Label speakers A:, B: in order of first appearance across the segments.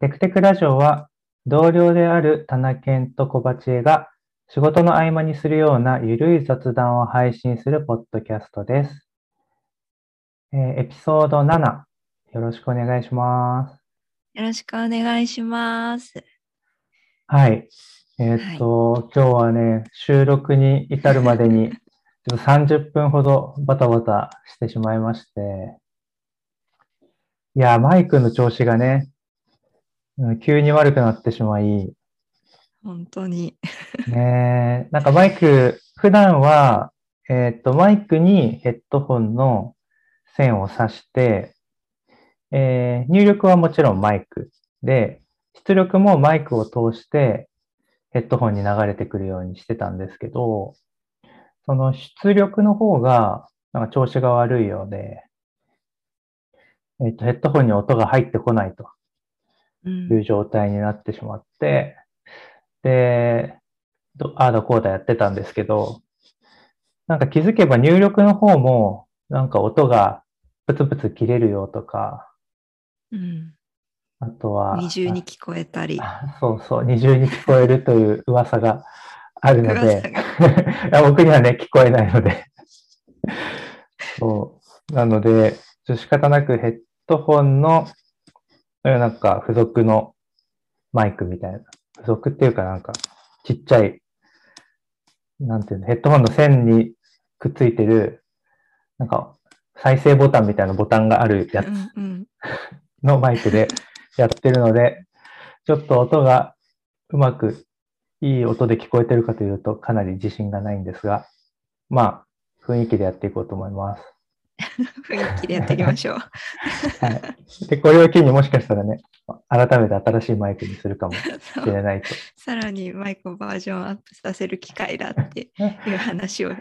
A: テクテクラジオは同僚である田中健と小鉢江が仕事の合間にするようなゆるい雑談を配信するポッドキャストです。えーエピソード7、よろしくお願いします。
B: よろしくお願いします。
A: はい。えーっと、今日はね、収録に至るまでに、ちょっと30分ほどバタバタしてしまいまして、いや、マイクの調子がね、うん急に悪くなってしまい、
B: 本当に。
A: ねえ、なんかマイク、普段は、えーっと、マイクにヘッドホンの線を挿して、えー入力はもちろんマイクで、出力もマイクを通してヘッドホンに流れてくるようにしてたんですけど、その出力の方が、なんか調子が悪いようで、えーっと、ヘッドホンに音が入ってこないと。
B: うん
A: いう状態になってしまって、で、どああだこうだやってたんですけど、なんか気づけば入力の方も、なんか音がプツプツ切れるよとか、
B: うん
A: あとは、
B: 二重に聞こえたり。
A: あそうそう、二重に聞こえるという噂があるの
B: 噂
A: で、僕にはね、聞こえないので。そう。なので、仕方なくヘッドホンの、えーなんか付属のマイクみたいな。付属っていうかなんか、ちっちゃい、なんていうの、ヘッドホンの線にくっついてる、なんか、再生ボタンみたいなボタンがあるやつのマイクでやってるので、ちょっと音がうまくいい音で聞こえてるかというとかなり自信がないんですが、まあ、雰囲気でやっていこうと思います。
B: 雰囲気でやっていきましょう。
A: はい。で、これを機にもしかしたらね、改めて新しいマイクにするかも しれないと。
B: さらにマイクをバージョンアップさせる機会だっていう話を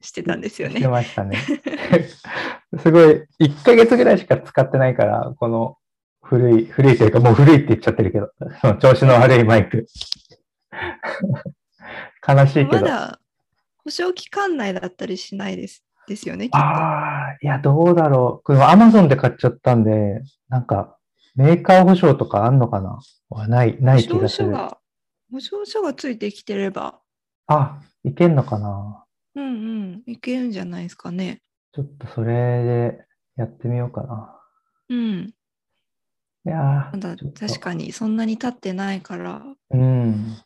B: してたんですよ
A: して
B: ね。
A: ましたね。すごい、1ヶ月ぐらいしか使ってないから、この古い、古いというかもう古いって言っちゃってるけど、その調子の悪いマイク。悲しいけど。
B: まだ保証期間内だったりしないですですよね、きっと。
A: ああ、いや、どうだろう。これ Amazon で買っちゃったんで、なんか、メーカー保証とかあんのかな？はない、ない気
B: 保証
A: がする。
B: 書が、保証書がついてきてれば、
A: あ、いけんのかな？
B: うんうん、いけるんじゃないですかね。
A: ちょっとそれでやってみようかな。
B: うん。
A: いや
B: まだ確かにそんなに経ってないから、
A: うん。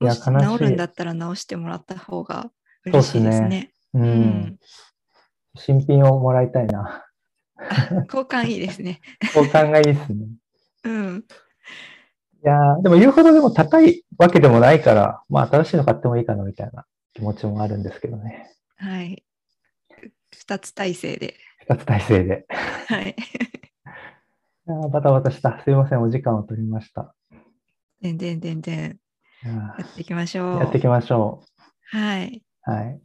A: いや、
B: もし
A: 悲しい。
B: 治るんだったら治してもらった方が嬉しい
A: すね
B: ですね。
A: う。
B: うんん。
A: 新品をもらいたいな。
B: あ 交換いいですね。
A: 交換がいいですね。
B: うん。
A: いやーでも言うほどでも高いわけでもないから、まあ新しいの買ってもいいかなみたいな気持ちもあるんですけどね。
B: はい。二つ体制で。
A: 二つ体制で。
B: はい。
A: いやーバタバタした。すいません、お時間を取りました。
B: 全然全然
A: いや
B: やっていきましょう。
A: ーやっていきましょ
B: はい。
A: う。はい。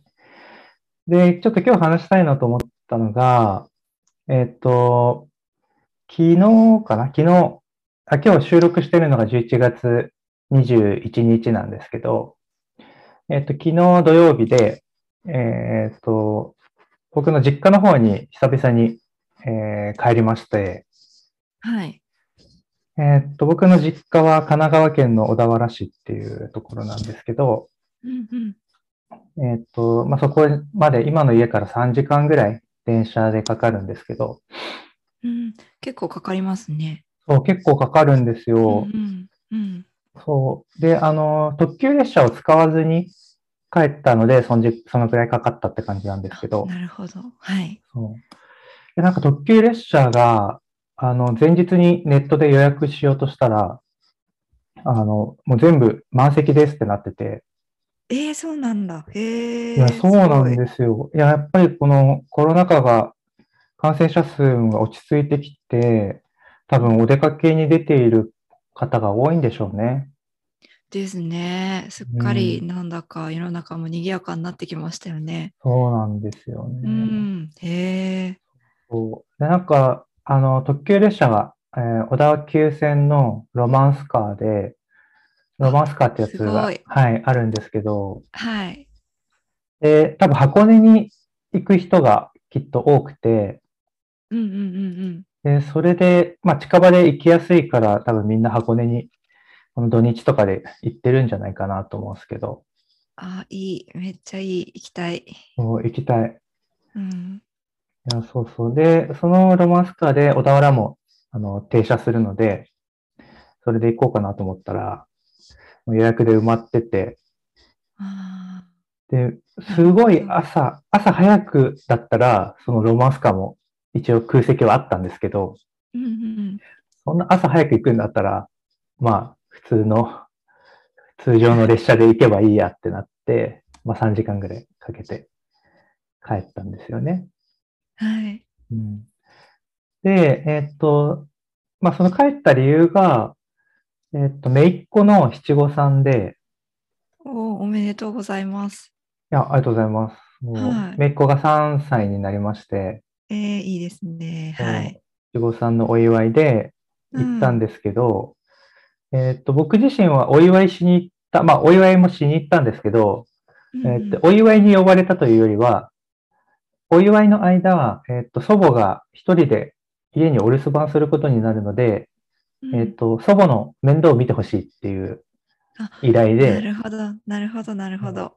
A: で、ちょっと今日話したいなと思ったのが、えっ、と、昨日かな？昨日あ、今日収録してるのが11月21日なんですけど、えっ、と、昨日土曜日で、えっ、と、僕の実家の方に久々に、えー帰りまして、
B: はい。
A: えーっと、僕の実家は神奈川県の小田原市っていうところなんですけど、
B: うんうん。
A: えーっと、まあ、そこまで今の家から3時間ぐらい電車でかかるんですけど、
B: うん、結構かかりますね。
A: そう、結構かかるんです
B: うん
A: よ。
B: うんうん。
A: そう。で、あの、特急列車を使わずに帰ったので、そのじそのくらいかかったって感じなんですけど、
B: なるほど。はい。
A: そう。で、なんか特急列車が、あの、前日にネットで予約しようとしたら、あの、もう全部満席ですってなってて、
B: えー、そうなんだ。へえ。
A: いや、そうなん
B: す
A: ですよ。いや、やっぱりこのコロナ禍が、感染者数が落ち着いてきて、多分お出かけに出ている方が多いんでしょうね。
B: ですね。すっかりなんだか世の中も賑やかになってきましたよね。
A: そうなんですよ
B: う
A: ね。
B: ん。へえ。
A: そうで、なんか、あの、特急列車が、えー小田急線のロマンスカーで、ロマンスカーってやつ
B: す
A: がはい、あるんですけど、
B: はい。
A: で、多分箱根に行く人がきっと多くて、
B: うんうんうん
A: で、それで、まあ近場で行きやすいから多分みんな箱根にこの土日とかで行ってるんじゃないかなと思うんですけど、
B: あ、いい。めっちゃいい。行きたい。
A: そう行きたい。
B: うん。
A: いや、そうそう。で、そのロマンスカーで小田原もあの停車するので、それで行こうかなと思ったら、もう予約で埋まってて、
B: あ
A: で、すごい朝、朝早くだったら、そのロマンスカーも一応空席はあったんですけど、
B: ーうんうん。
A: そんな朝早く行くんだったら、まあ、普通の、通常の列車で行けばいいやってなって、まあ3時間ぐらいかけて帰ったんですよね。
B: はい。
A: うん、で、えーっと、まあその帰った理由が、えーっと、姪っ子の七五三で、
B: おおめでとうございます。
A: いや、ありがとうございます。
B: はい
A: 姪っ子が3歳になりまして、
B: えー、いいですね。はい。
A: 七五三のお祝いで行ったん
B: で
A: ですけど、えーっと、僕自身はお祝いしに行った、まあお祝いもしに行ったんですけど、えーっと、お祝いに呼ばれたというよりは、お祝いの間、えーっと、祖母が一人で家にお留守番することになるので、えっ、と、祖母の面倒を見てほしいっていう
B: あ
A: 依頼
B: な
A: で、
B: るほど、なるほど、なるほど。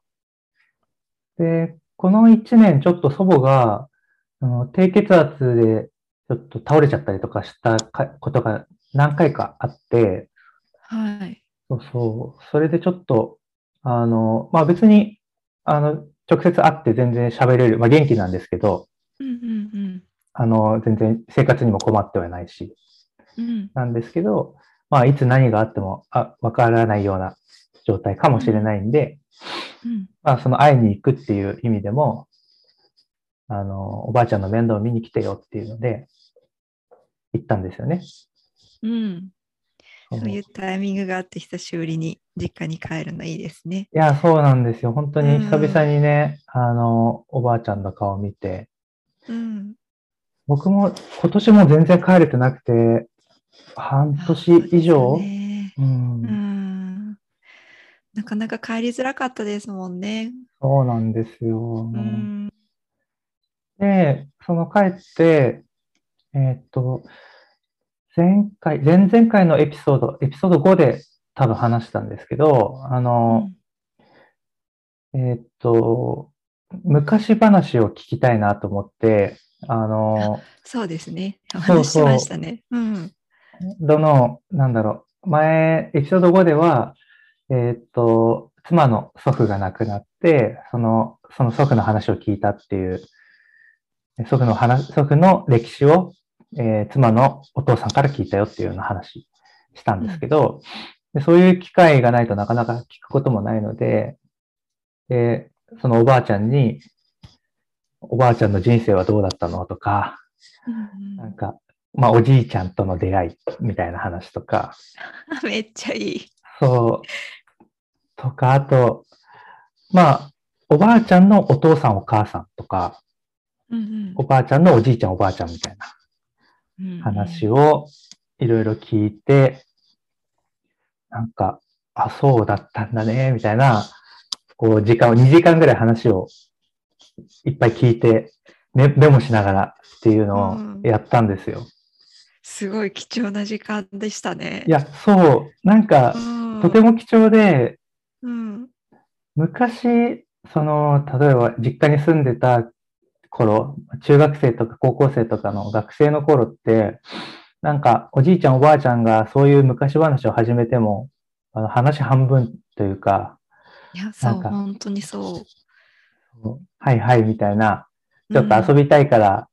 A: で、この1年ちょっと祖母が、あの低血圧でちょっと倒れちゃったりとかしたかことが何回かあって、
B: はい。
A: そうそう、それでちょっと、あの、まあ別に、あの、直接会って全然喋れる、まあ元気なんですけど、
B: うんうん
A: あの、全然生活にも困ってはないし、
B: うん。うん。
A: なんですけど、まあいつ何があっても、あ、わからないような状態かもしれないんで、
B: うん。
A: まあ、その会いに行くっていう意味でも、あの、おばあちゃんの面倒を見に来てよっていうので、行ったんですよね。
B: うん。
A: そう
B: いうタイミングがあって久しぶりに実家に帰るのいいですね。
A: いや、そうなんですよ。本当に
B: うん
A: 久々にね、あの、おばあちゃんの顔を見て、
B: うん。
A: 僕も今年も全然帰れてなくて、半年以上、
B: ね
A: うん
B: うん。なかなか帰りづらかったですもんね。
A: そうなんですよ。
B: うん。
A: で、その帰って、えーっと、前回、前々回のエピソード、エピソード5で多分話したんですけど、あの、えーっと、昔話を聞きたいなと思って、あの、
B: そうですね。お
A: そう
B: 話ししましたね。うん。
A: どの、なんだろう、前、エピソード5では、えーっと、妻の祖父が亡くなって、その、その祖父の話を聞いたっていう、祖父の話、祖父の歴史を、えー妻のお父さんから聞いたよっていうような話したんですけど、でそういう機会がないとなかなか聞くこともないので、で、そのおばあちゃんに、おばあちゃんの人生はどうだったのとか、
B: うん。
A: なんか、まあおじいちゃんとの出会いみたいな話とか、
B: う んめっちゃいい。
A: そう。とか、あと、まあ、おばあちゃんのお父さんお母さんとか、
B: うん
A: おばあちゃんのおじいちゃんおばあちゃんみたいな
B: うん
A: 話をいろいろ聞いて、なんか、あ、そうだったんだね、みたいな、こう、時間を、2時間ぐらい話をいっぱい聞いて、メメモしながらっていうのをやったんですよ。
B: すごい貴重な時間でしたね。
A: いや、そう、なんか
B: う、ん、
A: とても貴重で、
B: うん。
A: 昔、その、例えば実家に住んでた頃、中学生とか高校生とかの学生の頃って、なんかおじいちゃんおばあちゃんがそういう昔話を始めても、あの話半分というか、
B: いや、そう、本当にそう。
A: はいはいみたいな、ちょっと遊びたいから、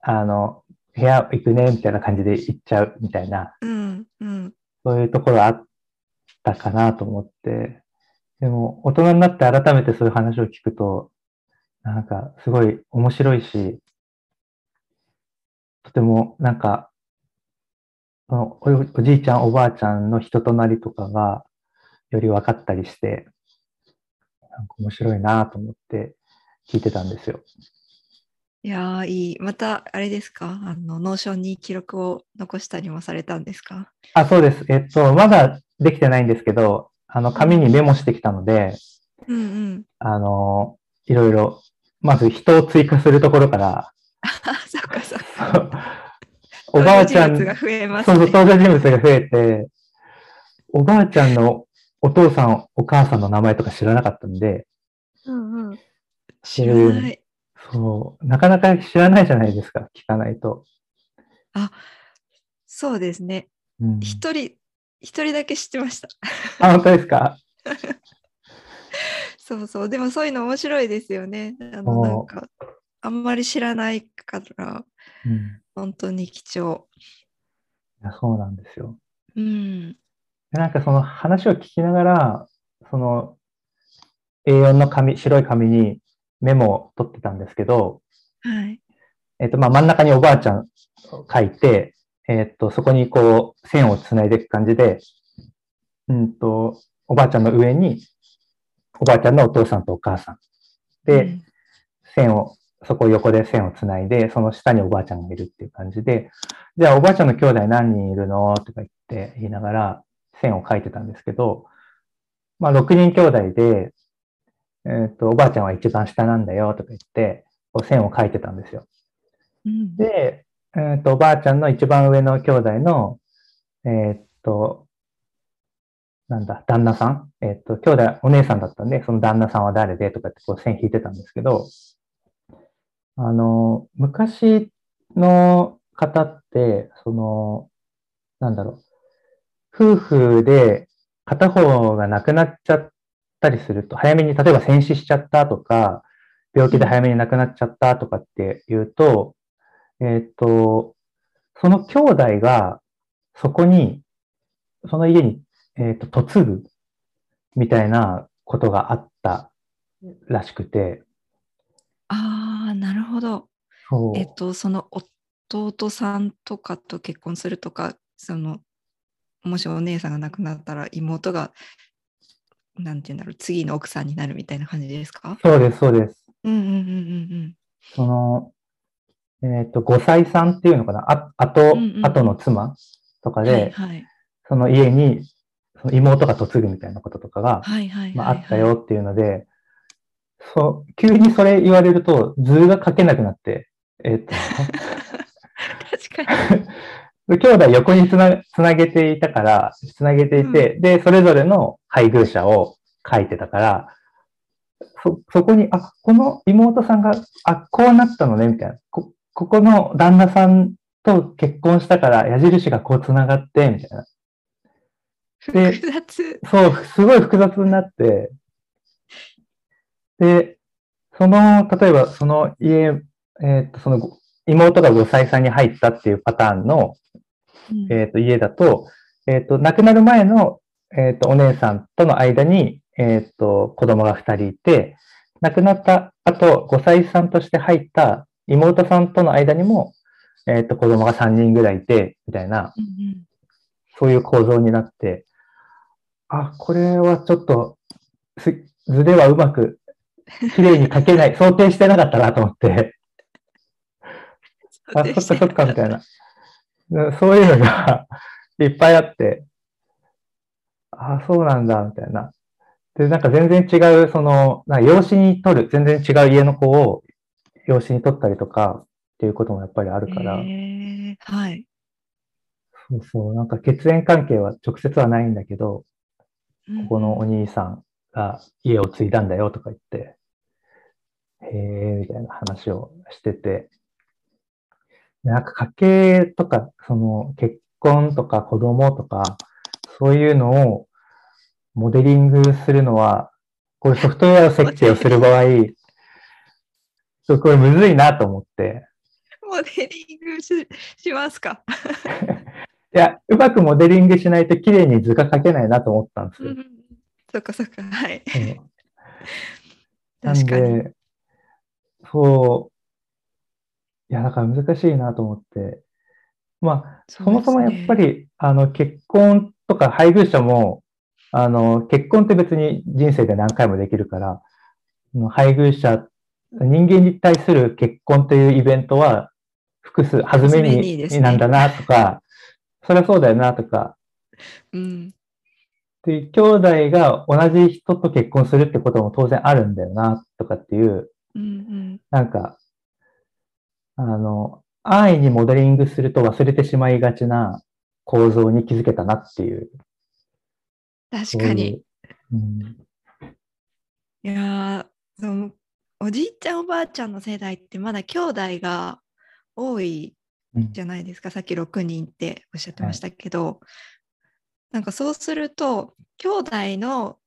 A: あの、部屋行くねみたいな感じで行っちゃうみたいな、
B: うん、うん、
A: そういうところあったかなと思って、でも大人になって改めてそういう話を聞くと、なんかすごい面白いし、とてもなんか、おおじいちゃんおばあちゃんの人となりとかがより分かったりして、なんか面白いなと思って聞いてたんですよ。
B: いやー、いい。また、あれですか？あの、 Notion に記録を残したりもされたんですか？
A: あ、そうです。えっと、まだできてないんですけど、あの、紙にメモしてきたので、
B: うんうん。
A: あの、いろいろ、まず人を追加するところから、
B: あ、そっかそっか。
A: おばあちゃん、
B: 増えます
A: そうそう、
B: ね。
A: 登場人物が増えて、おばあちゃんのお父さん、お母さんの名前とか知らなかったんで、
B: うんうん。知らない。
A: そう、なかなか知らないじゃないですか、聞かないと。
B: そうですね。
A: うん、
B: 一人、一人だけ知ってました。
A: あ、本当ですか？
B: そうそう。でもそういうの面白いですよね。あの、
A: お
B: なんか、あんまり知らないから、
A: うん。
B: 本当に貴重。
A: いやそうなんですよ。
B: うん。
A: でなんかその話を聞きながら、その A4 の紙、白い紙にメモを取ってたんですけど、
B: はい。
A: えっ、と、まあ真ん中におばあちゃんを書いて、えっ、と、そこにこう線をつないでいく感じで、うんと、おばあちゃんの上に、おばあちゃんのお父さんとお母さん。で、
B: うん
A: 線を、そこ横で線をつないで、その下におばあちゃんがいるっていう感じで、じゃあおばあちゃんの兄弟何人いるのとか言って言いながら線を書いてたんですけど、まあ6人兄弟で、えっ、と、おばあちゃんは一番下なんだよとか言って、こう線を書いてたんですよ。
B: うん
A: で、えっ、と、おばあちゃんの一番上の兄弟の、えっ、と、なんだ、旦那さん？えっ、と、兄弟、お姉さんだったんで、その旦那さんは誰でとかってこう線引いてたんですけど、あの、昔の方って、その、なんだろう、夫婦で片方が亡くなっちゃったりすると、早めに、例えば戦死しちゃったとか、病気で早めに亡くなっちゃったとかっていうと、えっ、と、その兄弟がそこに、その家に、えっ、と、嫁ぐみたいなことがあったらしくて、
B: ああ、なるほど。えっと、その弟さんとかと結婚するとか、その、もしお姉さんが亡くなったら妹が、なんて言うんだろう、次の奥さんになるみたいな感じですか？
A: そうです、そうです。
B: うんうんうんうん
A: その、えっ、と、5歳さんっていうのかな、あ、あと、
B: うんうん
A: 後の妻とか
B: うん。
A: で、
B: はいはい。
A: その家に、その妹が嫁ぐみたいなこととかが、まあ、あったよっていうので、そう、急にそれ言われると図が書けなくなって、えっ、と、
B: 確かに。
A: で兄弟横につなつなげていたから、つなげていて、で、それぞれの配偶者を書いてたから、そ、そこに、あ、この妹さんが、あ、こうなったのね、みたいな。こ、ここの旦那さんと結婚したから矢印がこうつながって、みたいな。で
B: 複雑。
A: そう、すごい複雑になって、で、その、例えばその家、えっ、と、そのご妹が5歳差に入ったっていうパターンの、
B: うん
A: えっ、と、家だと、えっ、と、亡くなる前の、えっ、と、お姉さんとの間に、えっ、と、子供が2人いて、亡くなった後、5歳さんとして入った妹さんとの間にも、えっ、と、子供が3人ぐらいいて、みたいな、
B: うんうん
A: そういう構造になって、あ、これはちょっと、す図ではうまく、綺麗に描けない、想定してなかったなと思って、あ、そっかそっか、みたいな。うんそういうのが いっぱいあって、あ、そうなんだ、みたいな。で、なんか全然違う、その、なんか養子に取る、全然違う家の子を養子に取ったりとかっていうこともやっぱりあるから、
B: へーはい。
A: そうそう、なんか血縁関係は直接はないんだけど、
B: うん
A: ここのお兄さんが家を継いだんだよとか言って、へえ、みたいな話をしてて、でなんか家計とか、その結婚とか子供とか、そういうのをモデリングするのは、これソフトウェア設計をする場合、そうこれむずいなと思って、
B: モデリングししますか？
A: いや、うまくモデリングしないと綺麗に図が描けないなと思ったんですよ。
B: うんそっかそっか。はい。
A: うんなん
B: 確かに。
A: で、そう、いや、だから難しいなと思って、まあ、そもそもやっぱ
B: り。
A: り、あの、結婚とか配偶者も、あの、結婚って別に人生で何回もできるから、配偶者、人間に対する結婚というイベントは、複数、弾め
B: に
A: なんだなとか、そりゃそうだよなとか、
B: うん。
A: で、兄弟が同じ人と結婚するってことも当然あるんだよな、とかっていう、
B: うんうん。
A: なんか、あの、安易にモデリングすると忘れてしまいがちな構造に気づけたなっていう。
B: 確かに。
A: そういう。うん
B: いやーそのおじいちゃんおばあちゃんの世代ってまだ兄弟が多い
A: うん
B: じゃないですかさっき6人っておっしゃってましたけど、なんかそうすると兄弟の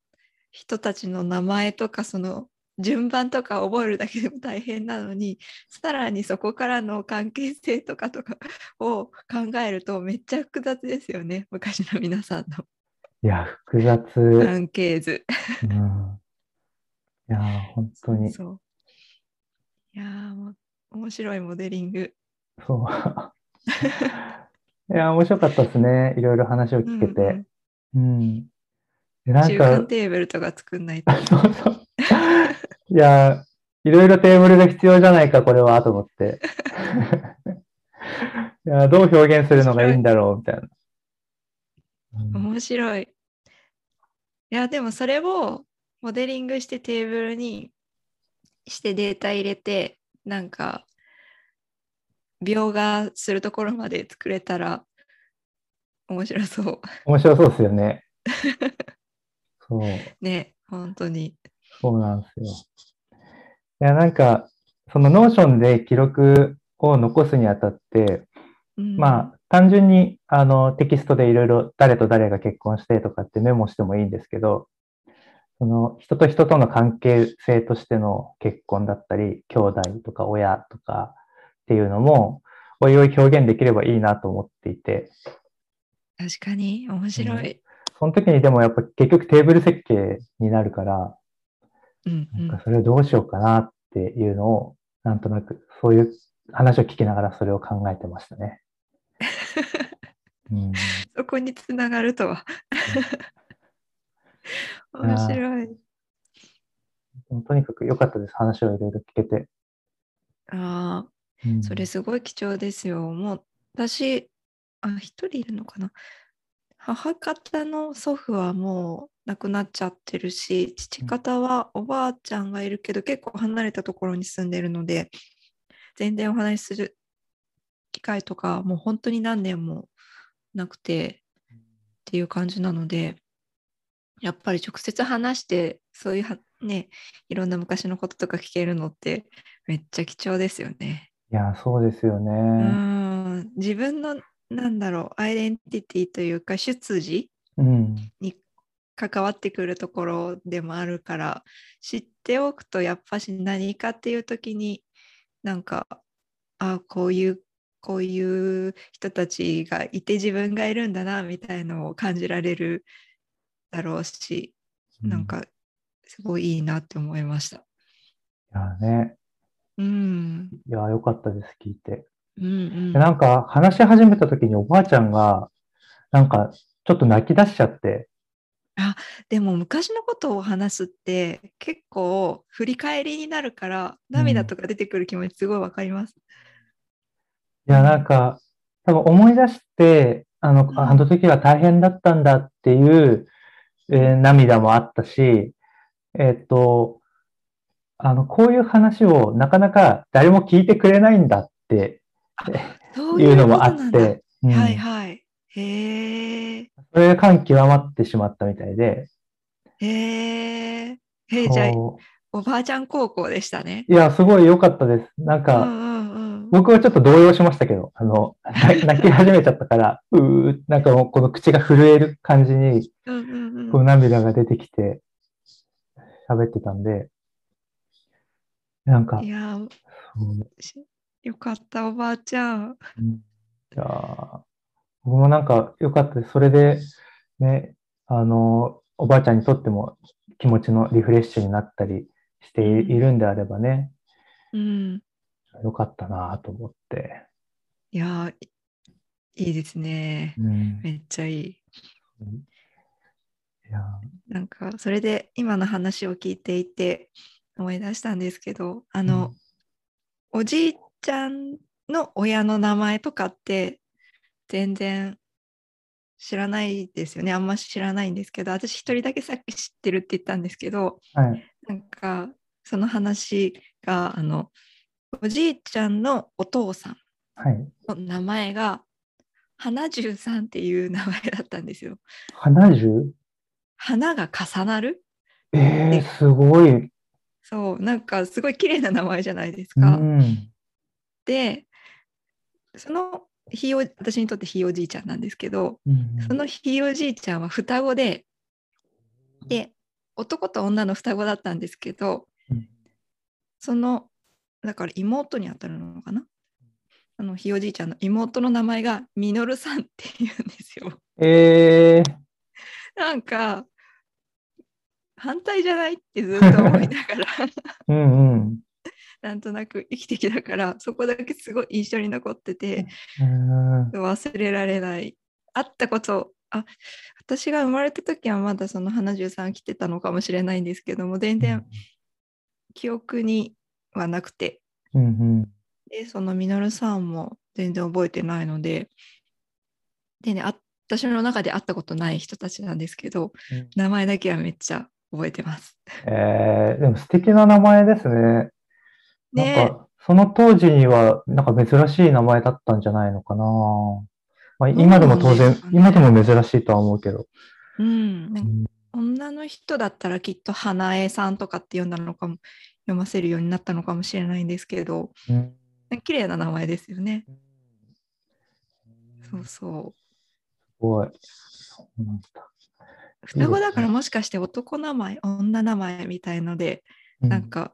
B: 人たちの名前とかその順番とか覚えるだけでも大変なのに さらにそこからの関係性とかとかを考えるとめっちゃ複雑ですよね昔の皆さんの
A: いや、複雑。
B: 関係図。
A: うんいやー、本当に。
B: そういやーもう面白いモデリング。
A: そう。いや、面白かったですね。いろいろ話を聞けて。うん。でなん
B: 中間
A: か、
B: テーブルとか作んないと。
A: そうそう。いや、いろいろテーブルが必要じゃないか、これは、と思って。いや、どう表現するのがいいんだろう、みたいな。うん
B: 面白い。いや、でもそれをモデリングしてテーブルにしてデータ入れて、なんか、描画するところまで作れたら面白そう。
A: 面白そうですよね。そう。
B: ね、本当に。
A: そうなんですよ。いや、なんか、その Notion で記録を残すにあたって、
B: うん
A: まあ、単純にあのテキストでいろいろ誰と誰が結婚してとかってメモしてもいいんですけど、その人と人との関係性としての結婚だったり、兄弟とか親とかっていうのも、おいおい表現できればいいなと思っていて、
B: 確かに面白い。
A: その時にでもやっぱ結局テーブル設計になるから、
B: うんうん
A: なんかそれをどうしようかなっていうのを、なんとなくそういう話を聞きながらそれを考えてましたね。うん
B: そこにつながるとは。面白い。
A: とにかく良かったです。話をいろいろ聞けて。
B: ああ、
A: うん
B: それすごい貴重ですよ。もう私、あ、一人いるのかな？母方の祖父はもう亡くなっちゃってるし、父方はおばあちゃんがいるけど、結構離れたところに住んでるので、全然お話しする機会とか、もう本当に何年もなくてっていう感じなので、やっぱり直接話して、そういうはね、いろんな昔のこととか聞けるのってめっちゃ貴重ですよね。
A: いや、そうですよ
B: う
A: ね。
B: ん自分のなんだろうアイデンティティというか出自
A: うん。
B: に関わってくるところでもあるから知っておくとやっぱし何かっていう時になんかあこういうこういう人たちがいて自分がいるんだなみたいのを感じられるだろうしなんかすごいいいなって思いました。
A: いやね。
B: うん、
A: いや、良かったです、聞いて。
B: うん、うん。
A: でなんか、話し始めた時におばあちゃんが、なんか、ちょっと泣き出しちゃって、
B: でも昔のことを話すって結構振り返りになるから涙とか出てくる気持ちすごいわかります。
A: いや、なんか、多分思い出して、あの、
B: うん
A: あの時は大変だったんだっていう、えー涙もあったし、えーっと、あの、こういう話をなかなか誰も聞いてくれないんだっていうのもあって、うん
B: はいはい。へえ。
A: それで感極まってしまったみたいで、
B: へえ。えじゃあおばあちゃん高校でしたね。
A: いや、すごい良かったです。なんか、
B: うんうんうん。
A: 僕はちょっと動揺しましたけど、あの、泣 泣き始めちゃったから、うー、なんかもうこの口が震える感じに、
B: うんうん
A: こ
B: う。
A: うん涙が出てきて、喋ってたんで、なんか
B: い、やよかったおばあちゃん。
A: うんいやー僕もなんか良かったです。それで、ね、あの、おばあちゃんにとっても気持ちのリフレッシュになったりしていいるんであればね、
B: うん。
A: 良かったなと思って。
B: いやーいいいですね。
A: うん
B: めっちゃいい。
A: いや
B: なんかそれで今の話を聞いていて思い出したんですけどあ
A: ー
B: の、おじいちゃんの親の名前とかって全然知らないですよねあんま知らないんですけど私一人だけさっき知ってるって言ったんですけど
A: うんはい。
B: なんかその話があのおじいちゃんのお父さん
A: はい。
B: の名前が、花十さんっていう名前だったんですよ。
A: 花十？
B: 花が重なる？
A: えー、すごい。
B: そう、なんかすごい綺麗な名前じゃないです
A: う
B: か。
A: ん。
B: で、そのひいお私にとってひいおじいちゃんなんですけど、
A: うん
B: そのひいおじいちゃんは双子で、で、男と女の双子だったんですけど、
A: うん
B: その、だから妹に当たるのかな？あのひいおじいちゃんの妹の名前がみのるさんっていうんですよ。
A: えー、
B: なんか、反対じゃない？ってずっと思いながら、
A: うんうん。
B: なんとなく生きてきたから、そこだけすごい印象に残ってて、
A: うん
B: 忘れられない。会ったこと、あ私が生まれた時はまだその花十さん来てたのかもしれないんですけども、全然記憶にはなくて、
A: うんうん。
B: で、そのみのるさんも全然覚えてないので、でね、あ私の中で会ったことない人たちなんですけど、
A: うん
B: 名前だけはめっちゃ覚えてます。
A: えー、でも素敵な名前ですね。なん
B: ね
A: か、その当時には、なんか珍しい名前だったんじゃないのかな。まあ、今でも当然今でも珍しいとは思うけど。
B: うん、女の人だったらきっと花江さんとかって読んだのかも、読ませるようになったのかもしれないんですけど、
A: うん
B: 綺麗な名前ですよね。そう
A: す
B: そう。
A: ごい。
B: 双子だからもしかして男名前、女名前みたいので、
A: う
B: なん、か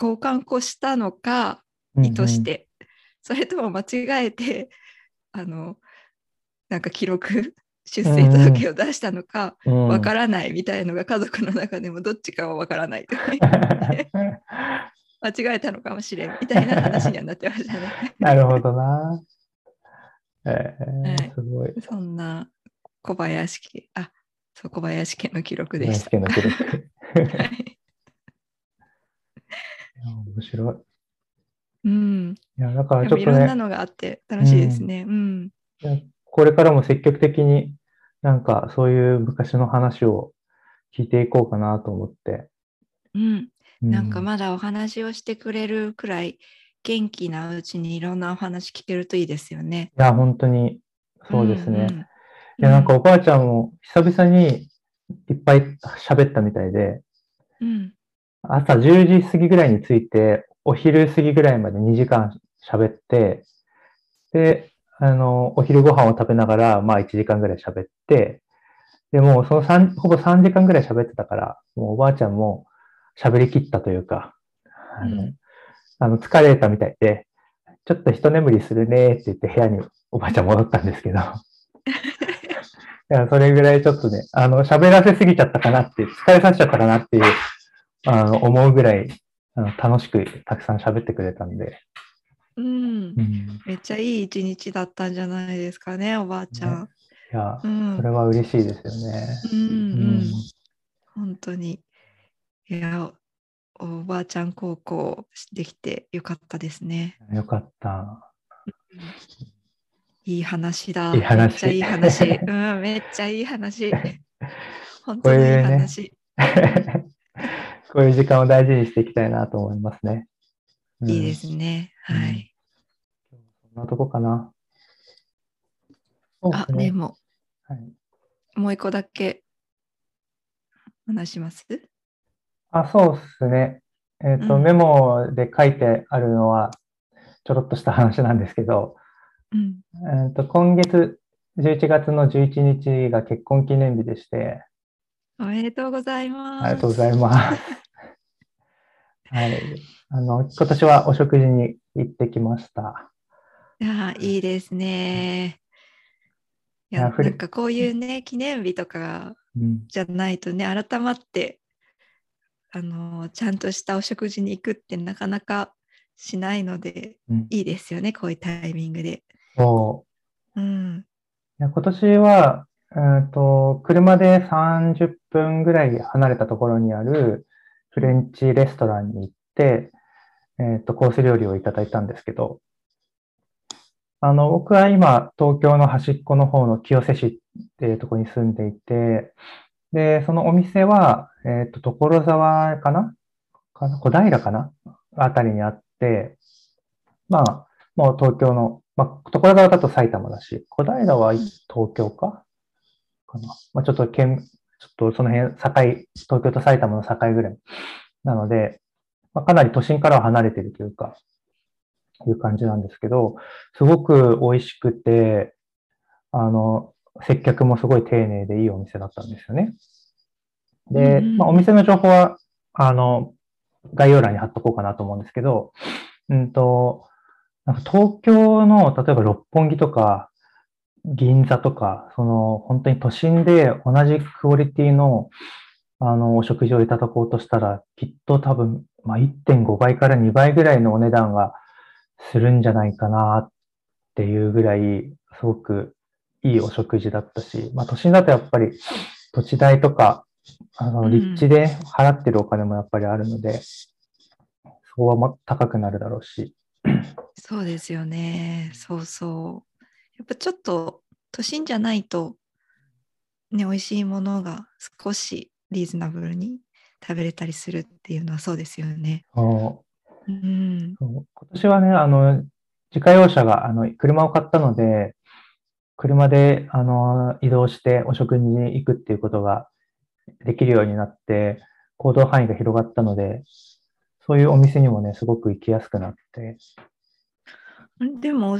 B: 交換こしたのか、
A: うん
B: 意図し。て、それとも間違えて、あの、なんか記録、出生届を出したのか、
A: うん
B: わからないみたいのが家族の中でもどっちかはわからないとか 間違えたのかもしれんみたいな話にはなってましたね。
A: なるほどな。え
B: はい
A: ー、すごい。
B: そんな小林家、あそう小林家の記録でした。
A: NHK の記録。
B: はい
A: いや面白い。
B: うん、
A: いや、だから
B: で
A: ちょっとね、
B: もいろんなのがあって楽しいですね。うん。
A: いやこれからも積極的になんかそういう昔の話を聞いていこうかなと思って。
B: うん、
A: う
B: なんかまだお話をしてくれるくらい元気なうちにいろんなお話聞けるといいですよね。
A: いや、本当にそうですね。
B: んん
A: いや、なんかおばあちゃんも久々にいっぱい喋ったみたいで、
B: うん、
A: 朝10時過ぎぐらいに着いて、お昼過ぎぐらいまで2時間喋って、で、あの、お昼ご飯を食べながら、まあ1時間ぐらい喋って、で、もうその3、ほぼ3時間ぐらい喋ってたから、もうおばあちゃんも喋り切ったというか、あの、
B: うん。
A: あの疲れたみたいで、ちょっと一眠りするねって言って部屋におばあちゃん戻ったんですけど、いや、それぐらいちょっとね、あの、喋らせすぎちゃったかなって、疲れさせちゃったかなっていう、あの、思うぐらい、あの楽しくたくさん喋ってくれたんで、
B: うん
A: うん、
B: めっちゃいい一日だったんじゃないですかね、おばあちゃん。
A: いや
B: う、ん
A: それは嬉しいですよね。
B: うんう
A: うん
B: ん、本当に。いや、おばあちゃん高校できてよかったですね。
A: よかった。
B: いい話だ。
A: いい話
B: めっちゃいい話。うん、めっちゃいい話。本当にいい話。
A: こういう時間を大事にしていきたいなと思いますね。うん
B: いいですね。はい。
A: そんなとこかな。
B: あ
A: ね
B: でも、
A: はい
B: もう一個だけ話します？
A: あ、そうですね。えっと、
B: うん
A: メモで書いてあるのは、ちょろっとした話なんですけど、
B: うん。
A: えっと、今月11月の11日が結婚記念日でして、
B: おめでとうございます。
A: ありがとうございます。はい。あの、今年はお食事に行ってきました。
B: いや、いいですね。いや、なんかこういうね、記念日とか
A: うん。
B: じゃないとね、改まって、あの、ちゃんとしたお食事に行くってなかなかしないので、
A: うん、
B: いいですよね、こういうタイミングで。
A: そう。
B: うん。
A: いや今年は、えーと、車で30分ぐらい離れたところにあるフレンチレストランに行って、えーと、コース料理をいただいたんですけど、あの、僕は今、東京の端っこの方の清瀬市っていうところに住んでいて、で、そのお店は、えっと、所沢かな？かな？小平かな？あたりにあって、まあ、もう東京の、まあ、所沢だと埼玉だし、小平は東京か？かな？まあ、ちょっと県、ちょっとその辺、境、東京と埼玉の境ぐらい。なので、まあ、かなり都心からは離れてるというか、いう感じなんですけど、すごく美味しくて、あの、接客もすごい丁寧でいいお店だったんですよね。で、まあ、お店の情報は、あの、概要欄に貼っとこうかなと思うんですけど、うんと、なんか東京の、例えば六本木とか、銀座とか、その、本当に都心で同じクオリティの、あの、お食事をいただこうとしたら、きっと多分、まあ、1.5倍から2倍ぐらいのお値段がするんじゃないかなっていうぐらい、すごくいいお食事だったし、まあ、都心だとやっぱり土地代とか、あの、立地で払ってるお金もやっぱりあるので、うん、そこはも高くなるだろうし。
B: そうですよね。そうそう。やっぱちょっと都心じゃないと、ね、美味しいものが少しリーズナブルに食べれたりするっていうのはそうですよね。
A: うん、今年はね、あの、自家用車が、あの、車を買ったので、車で、あの、移動してお食事に行くっていうことができるようになって、行動範囲が広がったので、そういうお店にもね、すごく行きやすくなって。
B: でも、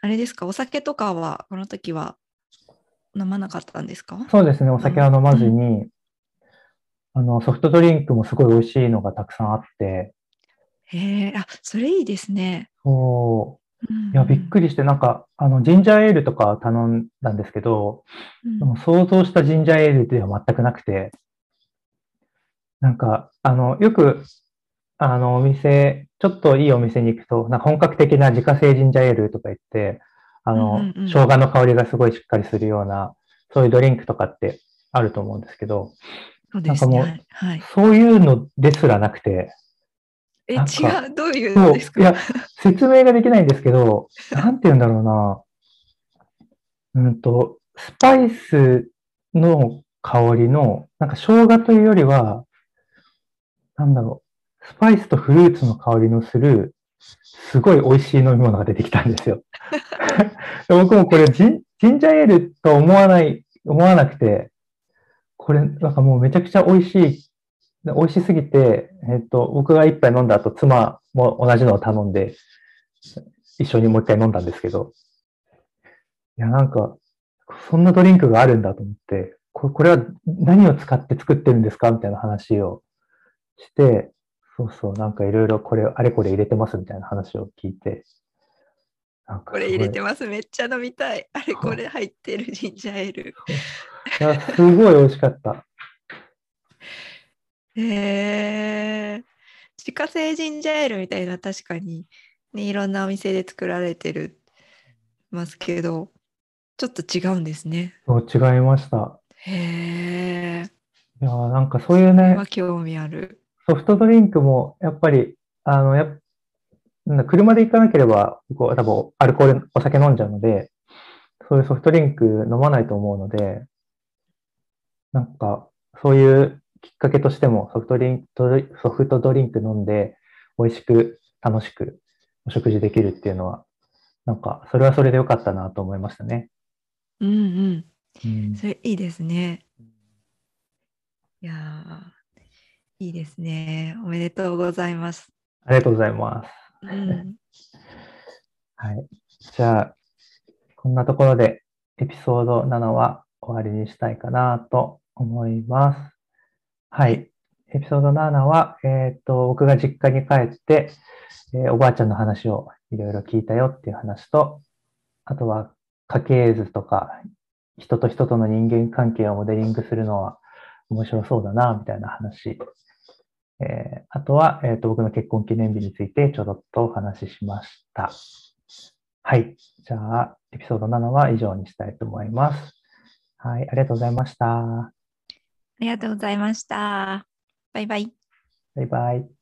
B: あれですか、お酒とかは、この時は飲まなかったんですか？
A: そうですね、お酒は飲まずに、うん、あの、ソフトドリンクもすごい美味しいのがたくさんあって。
B: へえ、あ、それいいですね。
A: そう。いや、びっくりして、なんか、あの、ジンジャーエールとか頼んだんですけど、うん、でも想像したジンジャーエールでは全くなくて、なんか、あの、よく、あの、お店、ちょっといいお店に行くと、なんか本格的な自家製ジンジャーエールとか言って、あの、うんうん、生姜の香りがすごいしっかりするような、そういうドリンクとかってあると思うんですけど、
B: そうですね、なんかもう、はい、
A: そういうのですらなくて、
B: え、違う、どういうのですか？
A: いや、説明ができないんですけど、なんて言うんだろうな。うんと、スパイスの香りの、なんか生姜というよりは、なんだろう、スパイスとフルーツの香りのする、すごい美味しい飲み物が出てきたんですよ。僕もこれジン、ジンジャーエールと思わない、思わなくて、これ、なんかもうめちゃくちゃ美味しい美味しすぎて、えっと、僕が一杯飲んだ後、妻も同じのを頼んで、一緒にもう一回飲んだんですけど、いや、なんか、そんなドリンクがあるんだと思って、ここれは何を使って作ってるんですか？みたいな話をして、そうそう、なんかいろいろこれ、あれこれ入れてますみたいな話を聞いて、
B: なんかこれ入れてます、めっちゃ飲みたい。あれこれ入ってるジンジャーエール。
A: いや、すごい美味しかった。
B: へえ。自家製ジンジャーエールみたいな確かに、ね、いろんなお店で作られてるますけど、ちょっと違うんですね。
A: そう違いました。
B: へえ。
A: いやなんかそういうね、
B: 興味ある。
A: ソフトドリンクもやっぱり、あの、や車で行かなければ、こう多分アルコール、お酒飲んじゃうので、そういうソフトドリンク飲まないと思うので、なんか、そういうきっかけとしてもソフトドリンクソフトドリンク飲んで美味しく楽しくお食事できるっていうのは、なんかそれはそれでよかったなと思いましたね。
B: うんうん。うん、それいいですね。いやいいですね。おめでとうございます。
A: ありがとうございます。うん、はい。じゃあ、こんなところでエピソード7は終わりにしたいかなと思います。はい。エピソード7は、えっ、ー、と、僕が実家に帰って、えー、おばあちゃんの話をいろいろ聞いたよっていう話と、あとは家系図とか、人と人との人間関係をモデリングするのは面白そうだな、みたいな話。えー、あとは、えっ、と、僕の結婚記念日についてちょろっとお話ししました。はい。じゃあ、エピソード7は以上にしたいと思います。はい。ありがとうございました。
B: ありがとうございました。バイバイ。
A: バイバイ。